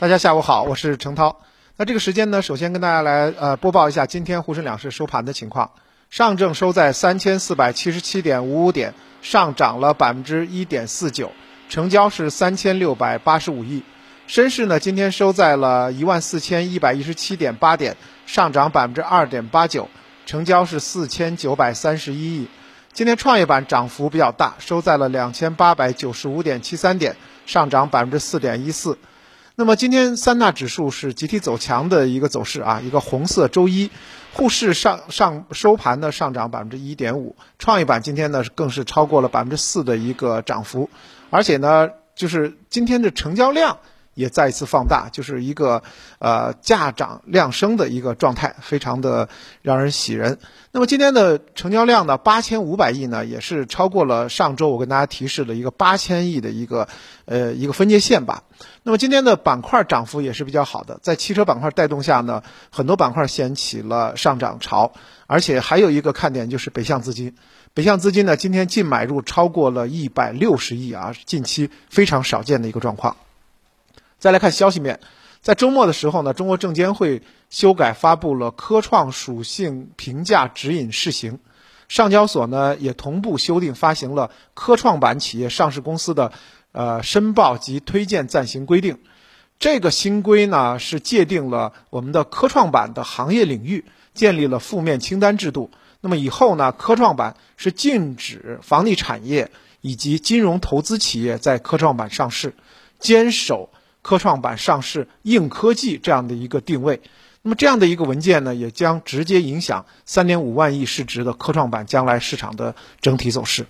大家下午好，我是程涛。那这个时间呢，首先跟大家来呃播报一下今天沪深两市收盘的情况。上证收在三千四百七十七点五五点，上涨了百分之一点四九，成交是三千六百八十五亿。深市呢，今天收在了一万四千一百一十七点八点，上涨百分之二点八九，成交是四千九百三十一亿。今天创业板涨幅比较大，收在了两千八百九十五点七三点，上涨百分之四点一四。那么今天三大指数是集体走强的一个走势啊，一个红色周一，沪市上上收盘呢上涨百分之一点五，创业板今天呢更是超过了百分之四的一个涨幅，而且呢就是今天的成交量。也再一次放大，就是一个呃价涨量升的一个状态，非常的让人喜人。那么今天的成交量呢，八千五百亿呢，也是超过了上周我跟大家提示的一个八千亿的一个呃一个分界线吧。那么今天的板块涨幅也是比较好的，在汽车板块带动下呢，很多板块掀起了上涨潮，而且还有一个看点就是北向资金，北向资金呢今天净买入超过了一百六十亿啊，近期非常少见的一个状况。再来看消息面，在周末的时候呢，中国证监会修改发布了科创属性评价指引试行，上交所呢也同步修订发行了科创板企业上市公司的呃申报及推荐暂行规定。这个新规呢是界定了我们的科创板的行业领域，建立了负面清单制度。那么以后呢，科创板是禁止房地产业以及金融投资企业在科创板上市，坚守。科创板上市硬科技这样的一个定位，那么这样的一个文件呢，也将直接影响三点五万亿市值的科创板将来市场的整体走势。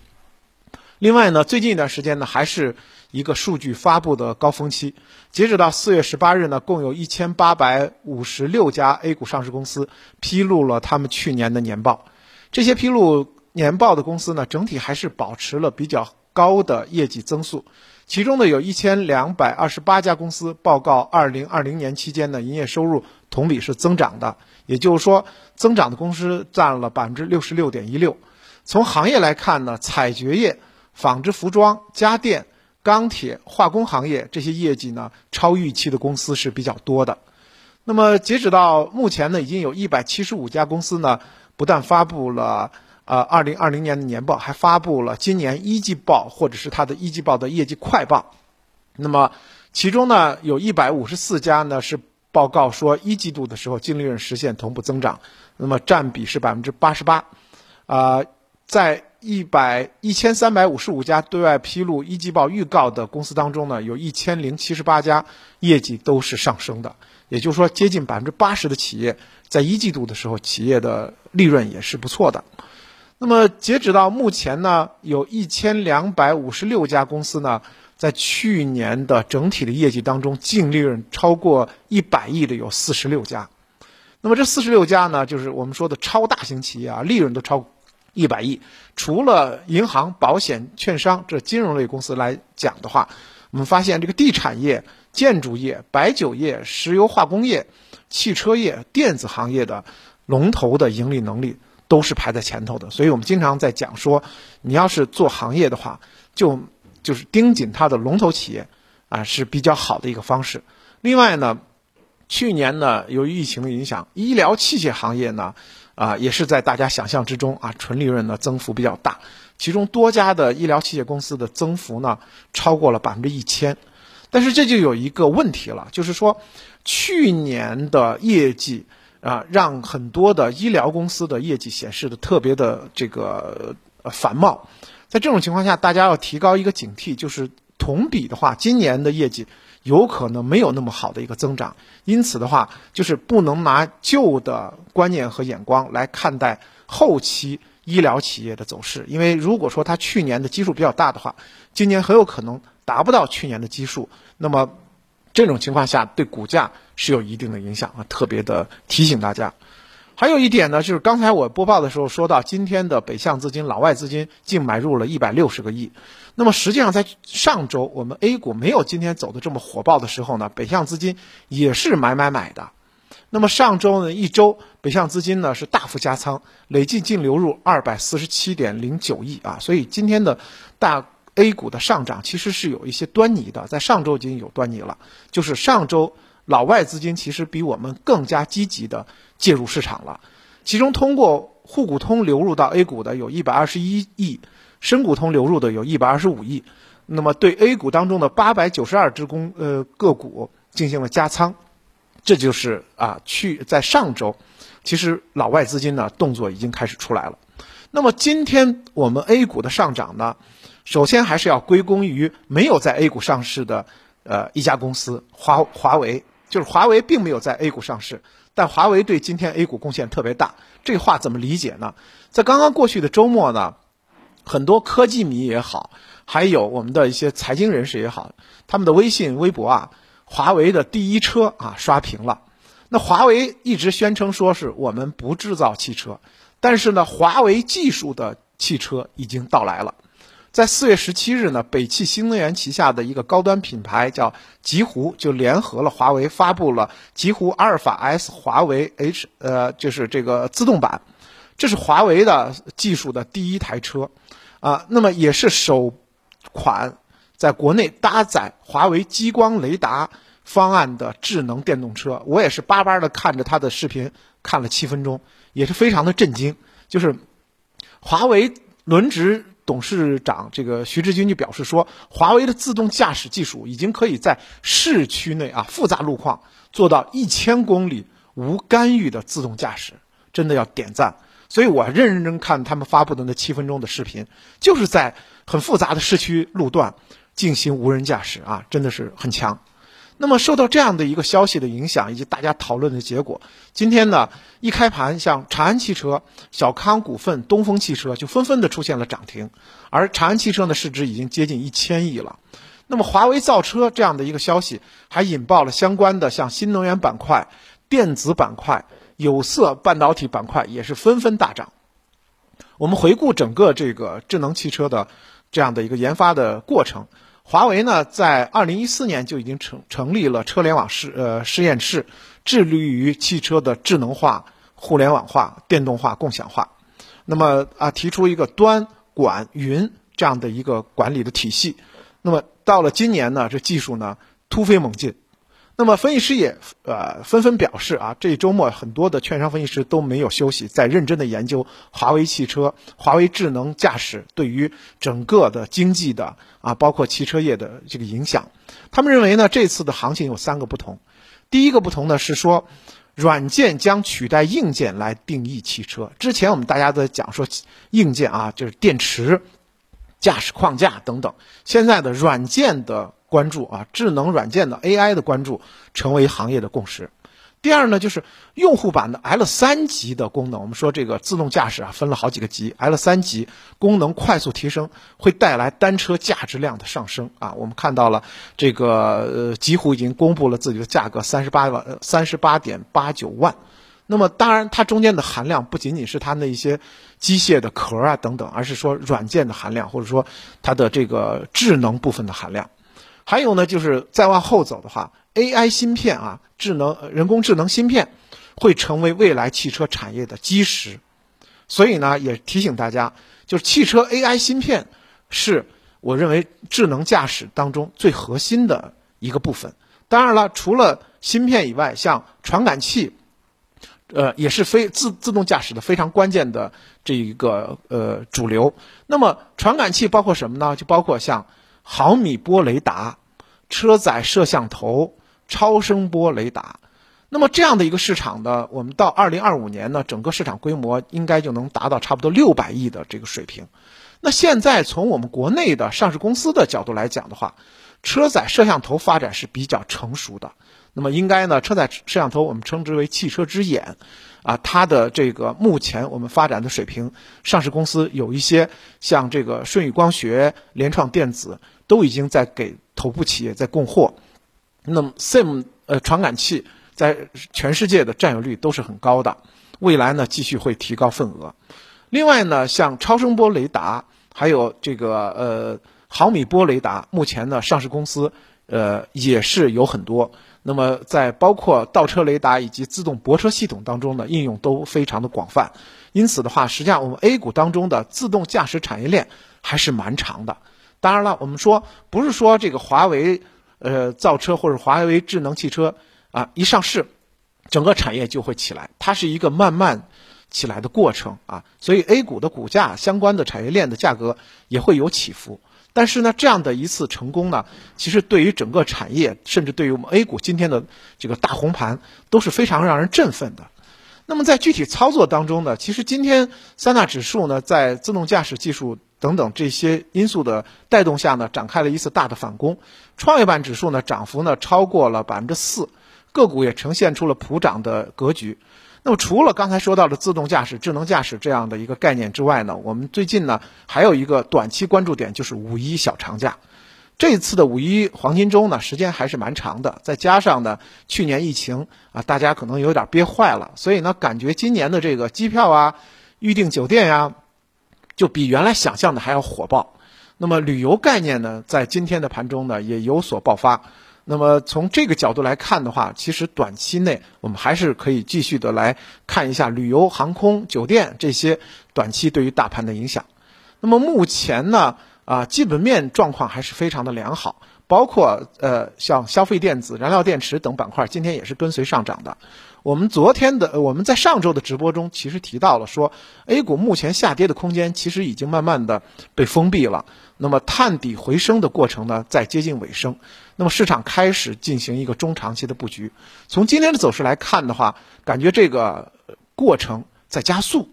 另外呢，最近一段时间呢，还是一个数据发布的高峰期。截止到四月十八日呢，共有一千八百五十六家 A 股上市公司披露了他们去年的年报。这些披露年报的公司呢，整体还是保持了比较高的业绩增速。其中呢，有一千两百二十八家公司报告，二零二零年期间呢，营业收入同比是增长的，也就是说，增长的公司占了百分之六十六点一六。从行业来看呢，采掘业、纺织服装、家电、钢铁、化工行业这些业绩呢，超预期的公司是比较多的。那么，截止到目前呢，已经有一百七十五家公司呢，不但发布了。呃，二零二零年的年报还发布了今年一季报或者是它的一季报的业绩快报，那么其中呢，有一百五十四家呢是报告说一季度的时候净利润实现同步增长，那么占比是百分之八十八，啊，在一百一千三百五十五家对外披露一季报预告的公司当中呢，有一千零七十八家业绩都是上升的，也就是说，接近百分之八十的企业在一季度的时候企业的利润也是不错的。那么截止到目前呢，有一千两百五十六家公司呢，在去年的整体的业绩当中，净利润超过一百亿的有四十六家。那么这四十六家呢，就是我们说的超大型企业啊，利润都超一百亿。除了银行、保险、券商这金融类公司来讲的话，我们发现这个地产业、建筑业、白酒业、石油化工业、汽车业、电子行业的龙头的盈利能力。都是排在前头的，所以我们经常在讲说，你要是做行业的话，就就是盯紧它的龙头企业，啊是比较好的一个方式。另外呢，去年呢由于疫情的影响，医疗器械行业呢啊也是在大家想象之中啊，纯利润呢增幅比较大，其中多家的医疗器械公司的增幅呢超过了百分之一千，但是这就有一个问题了，就是说去年的业绩。啊，让很多的医疗公司的业绩显示的特别的这个繁茂，在这种情况下，大家要提高一个警惕，就是同比的话，今年的业绩有可能没有那么好的一个增长，因此的话，就是不能拿旧的观念和眼光来看待后期医疗企业的走势，因为如果说它去年的基数比较大的话，今年很有可能达不到去年的基数，那么。这种情况下对股价是有一定的影响啊，特别的提醒大家。还有一点呢，就是刚才我播报的时候说到，今天的北向资金、老外资金净买入了一百六十个亿。那么实际上在上周我们 A 股没有今天走的这么火爆的时候呢，北向资金也是买买买的。那么上周呢一周北向资金呢是大幅加仓，累计净流入二百四十七点零九亿啊。所以今天的大。A 股的上涨其实是有一些端倪的，在上周已经有端倪了，就是上周老外资金其实比我们更加积极的介入市场了，其中通过沪股通流入到 A 股的有一百二十一亿，深股通流入的有一百二十五亿，那么对 A 股当中的八百九十二只公呃个股进行了加仓，这就是啊去在上周，其实老外资金呢动作已经开始出来了。那么今天我们 A 股的上涨呢，首先还是要归功于没有在 A 股上市的呃一家公司华华为，就是华为并没有在 A 股上市，但华为对今天 A 股贡献特别大。这话怎么理解呢？在刚刚过去的周末呢，很多科技迷也好，还有我们的一些财经人士也好，他们的微信、微博啊，华为的第一车啊刷屏了。那华为一直宣称说是我们不制造汽车。但是呢，华为技术的汽车已经到来了。在四月十七日呢，北汽新能源旗下的一个高端品牌叫极狐，就联合了华为，发布了极狐阿尔法 S 华为 H，呃，就是这个自动版。这是华为的技术的第一台车，啊，那么也是首款在国内搭载华为激光雷达方案的智能电动车。我也是巴巴的看着它的视频，看了七分钟。也是非常的震惊，就是华为轮值董事长这个徐志军就表示说，华为的自动驾驶技术已经可以在市区内啊复杂路况做到一千公里无干预的自动驾驶，真的要点赞。所以我认认真看他们发布的那七分钟的视频，就是在很复杂的市区路段进行无人驾驶啊，真的是很强。那么受到这样的一个消息的影响，以及大家讨论的结果，今天呢一开盘，像长安汽车、小康股份、东风汽车就纷纷的出现了涨停，而长安汽车的市值已经接近一千亿了。那么华为造车这样的一个消息，还引爆了相关的像新能源板块、电子板块、有色半导体板块也是纷纷大涨。我们回顾整个这个智能汽车的这样的一个研发的过程。华为呢，在二零一四年就已经成成立了车联网试呃实验室，致力于汽车的智能化、互联网化、电动化、共享化。那么啊，提出一个端、管、云这样的一个管理的体系。那么到了今年呢，这技术呢突飞猛进。那么分析师也呃纷纷表示啊，这一周末很多的券商分析师都没有休息，在认真的研究华为汽车、华为智能驾驶对于整个的经济的啊，包括汽车业的这个影响。他们认为呢，这次的行情有三个不同。第一个不同呢是说，软件将取代硬件来定义汽车。之前我们大家在讲说硬件啊，就是电池、驾驶框架等等，现在的软件的。关注啊，智能软件的 AI 的关注成为行业的共识。第二呢，就是用户版的 L 三级的功能。我们说这个自动驾驶啊，分了好几个级，L 三级功能快速提升，会带来单车价值量的上升啊。我们看到了这个呃，极狐已经公布了自己的价格，三十八万，三十八点八九万。那么当然，它中间的含量不仅仅是它那一些机械的壳啊等等，而是说软件的含量，或者说它的这个智能部分的含量。还有呢，就是再往后走的话，AI 芯片啊，智能人工智能芯片会成为未来汽车产业的基石。所以呢，也提醒大家，就是汽车 AI 芯片是我认为智能驾驶当中最核心的一个部分。当然了，除了芯片以外，像传感器，呃，也是非自自动驾驶的非常关键的这一个呃主流。那么传感器包括什么呢？就包括像。毫米波雷达、车载摄像头、超声波雷达，那么这样的一个市场呢，我们到二零二五年呢，整个市场规模应该就能达到差不多六百亿的这个水平。那现在从我们国内的上市公司的角度来讲的话，车载摄像头发展是比较成熟的。那么应该呢，车载摄像头我们称之为汽车之眼，啊，它的这个目前我们发展的水平，上市公司有一些像这个舜宇光学、联创电子。都已经在给头部企业在供货，那么 SIM 呃传感器在全世界的占有率都是很高的，未来呢继续会提高份额。另外呢，像超声波雷达，还有这个呃毫米波雷达，目前呢上市公司呃也是有很多。那么在包括倒车雷达以及自动泊车系统当中呢，应用都非常的广泛。因此的话，实际上我们 A 股当中的自动驾驶产业链还是蛮长的。当然了，我们说不是说这个华为呃造车或者华为智能汽车啊一上市，整个产业就会起来，它是一个慢慢起来的过程啊，所以 A 股的股价相关的产业链的价格也会有起伏。但是呢，这样的一次成功呢，其实对于整个产业，甚至对于我们 A 股今天的这个大红盘，都是非常让人振奋的。那么在具体操作当中呢，其实今天三大指数呢，在自动驾驶技术等等这些因素的带动下呢，展开了一次大的反攻。创业板指数呢，涨幅呢超过了百分之四，个股也呈现出了普涨的格局。那么除了刚才说到的自动驾驶、智能驾驶这样的一个概念之外呢，我们最近呢还有一个短期关注点就是五一小长假。这次的五一黄金周呢，时间还是蛮长的，再加上呢去年疫情啊，大家可能有点憋坏了，所以呢感觉今年的这个机票啊、预订酒店呀，就比原来想象的还要火爆。那么旅游概念呢，在今天的盘中呢也有所爆发。那么从这个角度来看的话，其实短期内我们还是可以继续的来看一下旅游、航空、酒店这些短期对于大盘的影响。那么目前呢，啊，基本面状况还是非常的良好，包括呃像消费电子、燃料电池等板块，今天也是跟随上涨的。我们昨天的我们在上周的直播中，其实提到了说，A 股目前下跌的空间其实已经慢慢的被封闭了。那么探底回升的过程呢，在接近尾声。那么市场开始进行一个中长期的布局。从今天的走势来看的话，感觉这个过程在加速。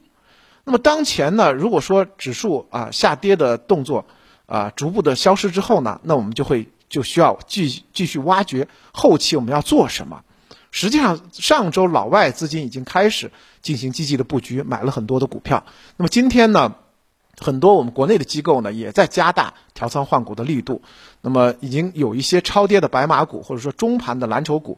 那么当前呢，如果说指数啊下跌的动作啊逐步的消失之后呢，那我们就会就需要继继续挖掘后期我们要做什么。实际上，上周老外资金已经开始进行积极的布局，买了很多的股票。那么今天呢？很多我们国内的机构呢，也在加大调仓换股的力度。那么，已经有一些超跌的白马股，或者说中盘的蓝筹股，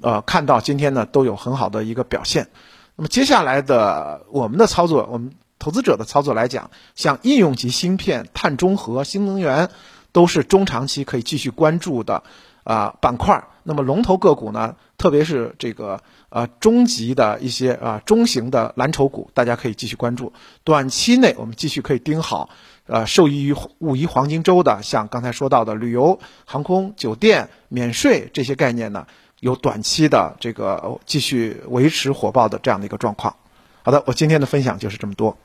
呃，看到今天呢都有很好的一个表现。那么，接下来的我们的操作，我们投资者的操作来讲，像应用级芯片、碳中和、新能源，都是中长期可以继续关注的啊板块。那么，龙头个股呢，特别是这个。啊，中级的一些啊中型的蓝筹股，大家可以继续关注。短期内我们继续可以盯好，呃，受益于五一黄金周的，像刚才说到的旅游、航空、酒店、免税这些概念呢，有短期的这个继续维持火爆的这样的一个状况。好的，我今天的分享就是这么多。